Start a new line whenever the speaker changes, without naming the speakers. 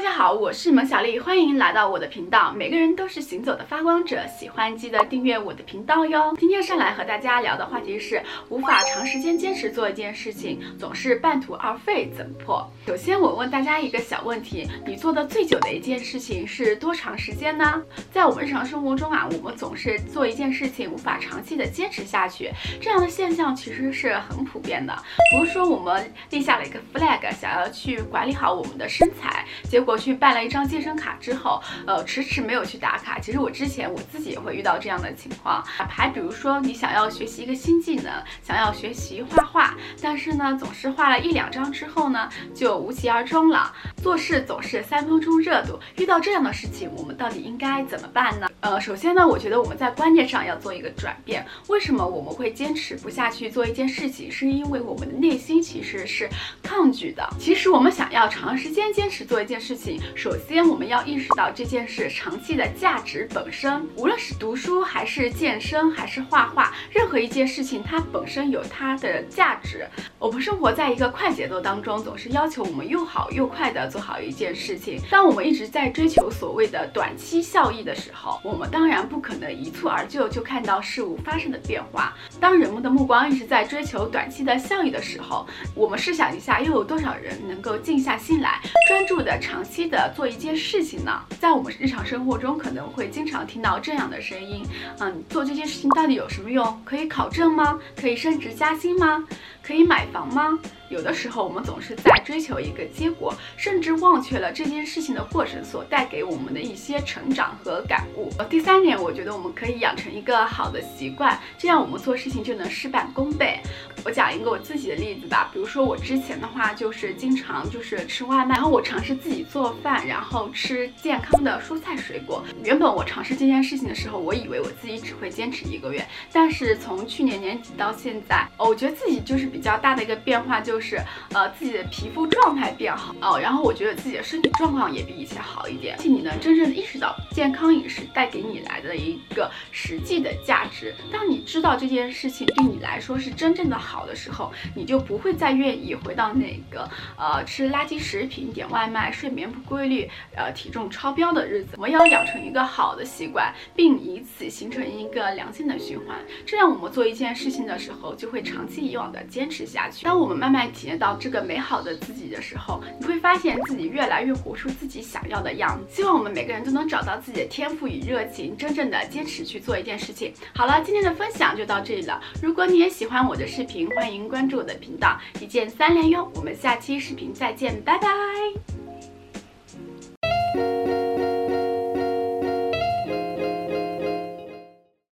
大家好，我是萌小丽，欢迎来到我的频道。每个人都是行走的发光者，喜欢记得订阅我的频道哟。今天上来和大家聊的话题是无法长时间坚持做一件事情，总是半途而废，怎么破？首先我问大家一个小问题：你做的最久的一件事情是多长时间呢？在我们日常生活中啊，我们总是做一件事情无法长期的坚持下去，这样的现象其实是很普遍的。比如说我们立下了一个 flag，想要去管理好我们的身材，结果。我去办了一张健身卡之后，呃，迟迟没有去打卡。其实我之前我自己也会遇到这样的情况。还比如说，你想要学习一个新技能，想要学习画画，但是呢，总是画了一两张之后呢，就无疾而终了。做事总是三分钟热度，遇到这样的事情，我们到底应该怎么办呢？呃，首先呢，我觉得我们在观念上要做一个转变。为什么我们会坚持不下去做一件事情？是因为我们的内心其实是抗拒的。其实我们想要长时间坚持做一件事情。首先，我们要意识到这件事长期的价值本身。无论是读书，还是健身，还是画画，任何一件事情，它本身有它的价值。我们生活在一个快节奏当中，总是要求我们又好又快的做好一件事情。当我们一直在追求所谓的短期效益的时候，我们当然不可能一蹴而就就看到事物发生的变化。当人们的目光一直在追求短期的效益的时候，我们试想一下，又有多少人能够静下心来，专注的长？期的做一件事情呢，在我们日常生活中可能会经常听到这样的声音，嗯，做这件事情到底有什么用？可以考证吗？可以升职加薪吗？可以买房吗？有的时候我们总是在追求一个结果，甚至忘却了这件事情的过程所带给我们的一些成长和感悟。第三点，我觉得我们可以养成一个好的习惯，这样我们做事情就能事半功倍。我讲一个我自己的例子吧，比如说我之前的话就是经常就是吃外卖，然后我尝试自己做饭，然后吃健康的蔬菜水果。原本我尝试这件事情的时候，我以为我自己只会坚持一个月，但是从去年年底到现在，我觉得自己就是比比较大的一个变化就。是呃自己的皮肤状态变好哦，然后我觉得自己的身体状况也比以前好一点，且你能真正意识到健康饮食带给你来的一个实际的价值。当你知道这件事情对你来说是真正的好的时候，你就不会再愿意回到那个呃吃垃圾食品、点外卖、睡眠不规律、呃体重超标的日子。我们要养成一个好的习惯，并以此形成一个良性的循环，这样我们做一件事情的时候就会长期以往的坚持下去。当我们慢慢。体验到这个美好的自己的时候，你会发现自己越来越活出自己想要的样子。希望我们每个人都能找到自己的天赋与热情，真正的坚持去做一件事情。好了，今天的分享就到这里了。如果你也喜欢我的视频，欢迎关注我的频道，一键三连哟。我们下期视频再见，拜拜。